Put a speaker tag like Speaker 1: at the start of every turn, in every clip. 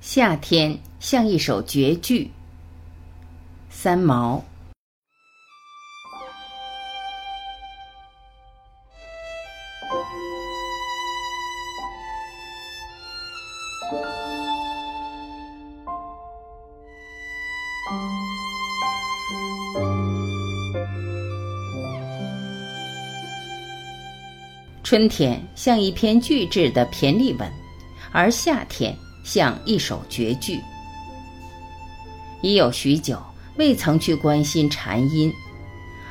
Speaker 1: 夏天像一首绝句。三毛。春天像一篇巨制的骈俪文，而夏天像一首绝句。已有许久未曾去关心蝉音，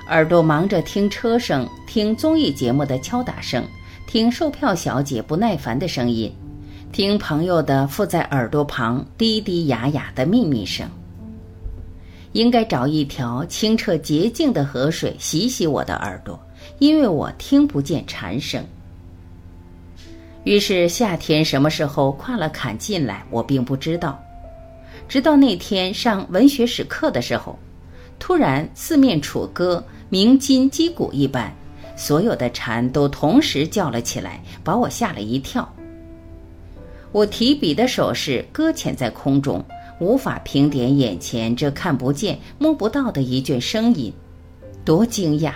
Speaker 1: 耳朵忙着听车声、听综艺节目的敲打声、听售票小姐不耐烦的声音、听朋友的附在耳朵旁低低哑哑的秘密声。应该找一条清澈洁净的河水洗洗我的耳朵。因为我听不见蝉声，于是夏天什么时候跨了坎进来，我并不知道。直到那天上文学史课的时候，突然四面楚歌，鸣金击鼓一般，所有的蝉都同时叫了起来，把我吓了一跳。我提笔的手势搁浅在空中，无法评点眼前这看不见、摸不到的一卷声音，多惊讶！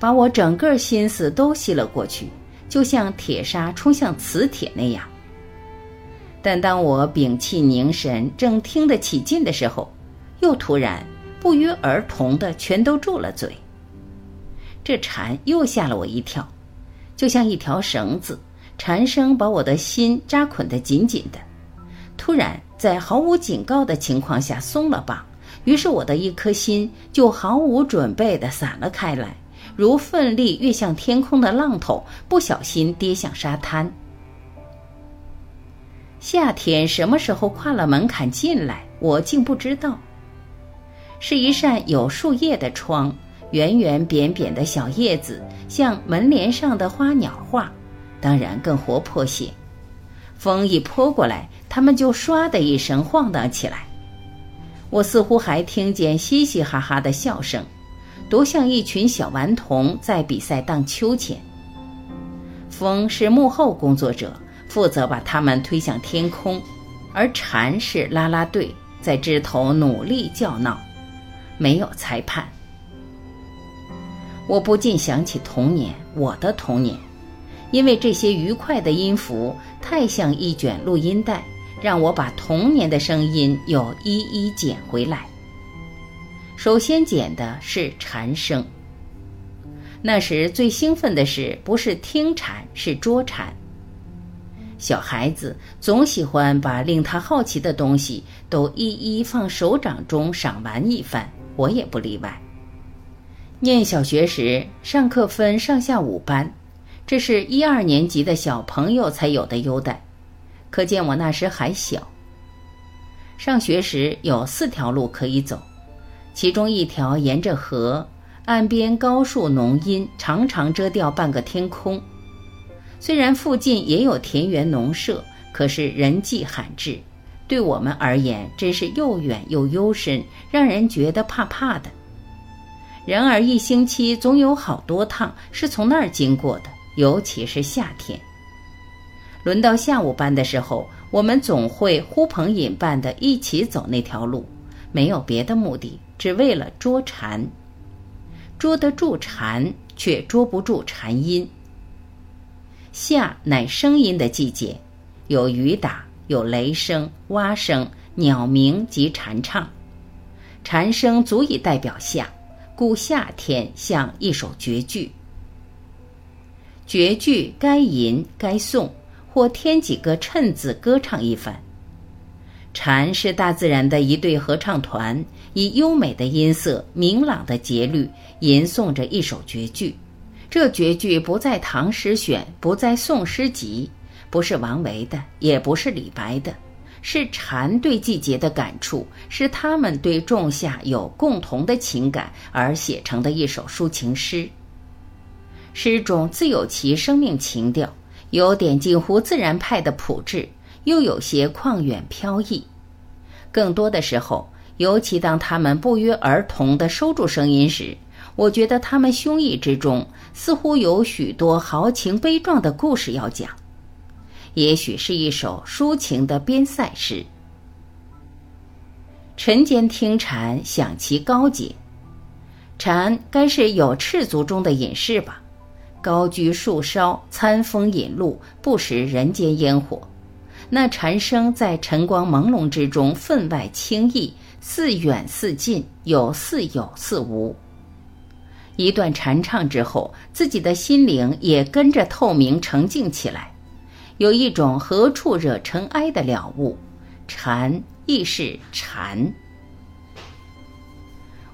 Speaker 1: 把我整个心思都吸了过去，就像铁砂冲向磁铁那样。但当我屏气凝神，正听得起劲的时候，又突然不约而同的全都住了嘴。这蝉又吓了我一跳，就像一条绳子，蝉声把我的心扎捆得紧紧的。突然，在毫无警告的情况下松了绑，于是我的一颗心就毫无准备的散了开来。如奋力跃向天空的浪头，不小心跌向沙滩。夏天什么时候跨了门槛进来，我竟不知道。是一扇有树叶的窗，圆圆扁扁的小叶子像门帘上的花鸟画，当然更活泼些。风一泼过来，它们就唰的一声晃荡起来。我似乎还听见嘻嘻哈哈的笑声。多像一群小顽童在比赛荡秋千。风是幕后工作者，负责把他们推向天空，而蝉是啦啦队，在枝头努力叫闹，没有裁判。我不禁想起童年，我的童年，因为这些愉快的音符太像一卷录音带，让我把童年的声音又一一捡回来。首先捡的是蝉声。那时最兴奋的事不是听蝉，是捉蝉。小孩子总喜欢把令他好奇的东西都一一放手掌中赏玩一番，我也不例外。念小学时，上课分上下午班，这是一二年级的小朋友才有的优待，可见我那时还小。上学时有四条路可以走。其中一条沿着河，岸边高树浓荫，常常遮掉半个天空。虽然附近也有田园农舍，可是人迹罕至，对我们而言真是又远又幽深，让人觉得怕怕的。然而一星期总有好多趟是从那儿经过的，尤其是夏天。轮到下午班的时候，我们总会呼朋引伴的一起走那条路，没有别的目的。只为了捉蝉，捉得住蝉，却捉不住蝉音。夏乃声音的季节，有雨打，有雷声、蛙声、鸟鸣及蝉唱，蝉声足以代表夏，故夏天像一首绝句。绝句该吟该诵，或添几个衬字，歌唱一番。蝉是大自然的一对合唱团，以优美的音色、明朗的节律吟诵着一首绝句。这绝句不在唐诗选，不在宋诗集，不是王维的，也不是李白的，是蝉对季节的感触，是他们对仲夏有共同的情感而写成的一首抒情诗。诗中自有其生命情调，有点近乎自然派的朴质。又有些旷远飘逸，更多的时候，尤其当他们不约而同地收住声音时，我觉得他们胸臆之中似乎有许多豪情悲壮的故事要讲。也许是一首抒情的边塞诗，晨间听蝉，想其高洁。蝉该是有赤足中的隐士吧？高居树梢，餐风饮露，不食人间烟火。那禅声在晨光朦胧之中分外清逸，似远似近，有似有似无。一段禅唱之后，自己的心灵也跟着透明澄净起来，有一种何处惹尘埃的了悟。禅亦是禅。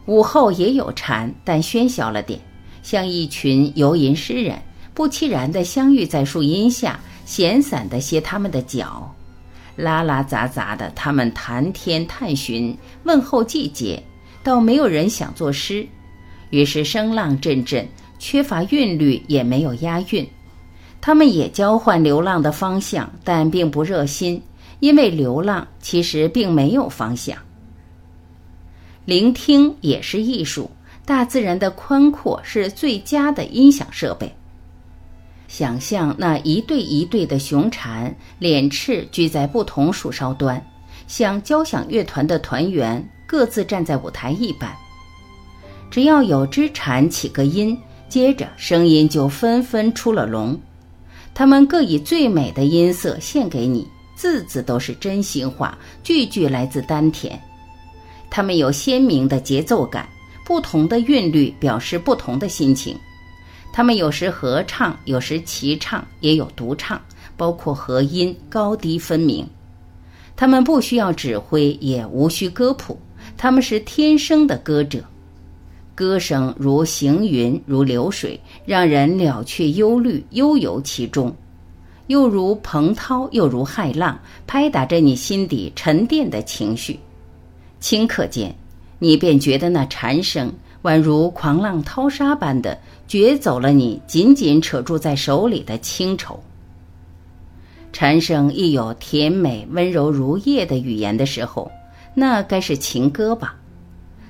Speaker 1: 午后也有禅，但喧嚣了点，像一群游吟诗人，不期然地相遇在树荫下，闲散的歇他们的脚，拉拉杂杂的，他们谈天探寻，问候季节，倒没有人想作诗。于是声浪阵阵，缺乏韵律，也没有押韵。他们也交换流浪的方向，但并不热心，因为流浪其实并没有方向。聆听也是艺术，大自然的宽阔是最佳的音响设备。想象那一对一对的雄蝉，脸翅聚在不同树梢端，像交响乐团的团员，各自站在舞台一般。只要有只蝉起个音，接着声音就纷纷出了笼。他们各以最美的音色献给你，字字都是真心话，句句来自丹田。他们有鲜明的节奏感，不同的韵律表示不同的心情。他们有时合唱，有时齐唱，也有独唱，包括和音，高低分明。他们不需要指挥，也无需歌谱，他们是天生的歌者。歌声如行云，如流水，让人了却忧虑，悠游其中；又如蓬涛，又如骇浪，拍打着你心底沉淀的情绪。顷刻间，你便觉得那蝉声宛如狂浪淘沙般的掘走了你紧紧扯住在手里的清愁。蝉声亦有甜美温柔如叶的语言的时候，那该是情歌吧。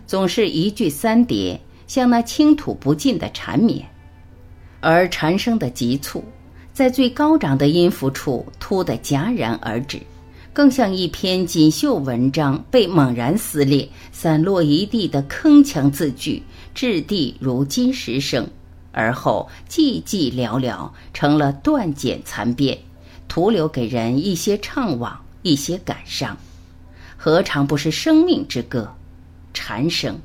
Speaker 1: 总是一句三叠，像那倾吐不尽的缠绵，而蝉声的急促，在最高涨的音符处突的戛然而止，更像一篇锦绣文章被猛然撕裂，散落一地的铿锵字句，掷地如金石声，而后寂寂寥寥，成了断简残编，徒留给人一些怅惘，一些感伤，何尝不是生命之歌？蝉声，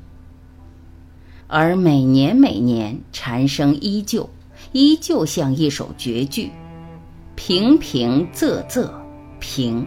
Speaker 1: 而每年每年，蝉声依旧，依旧像一首绝句，平平仄仄平。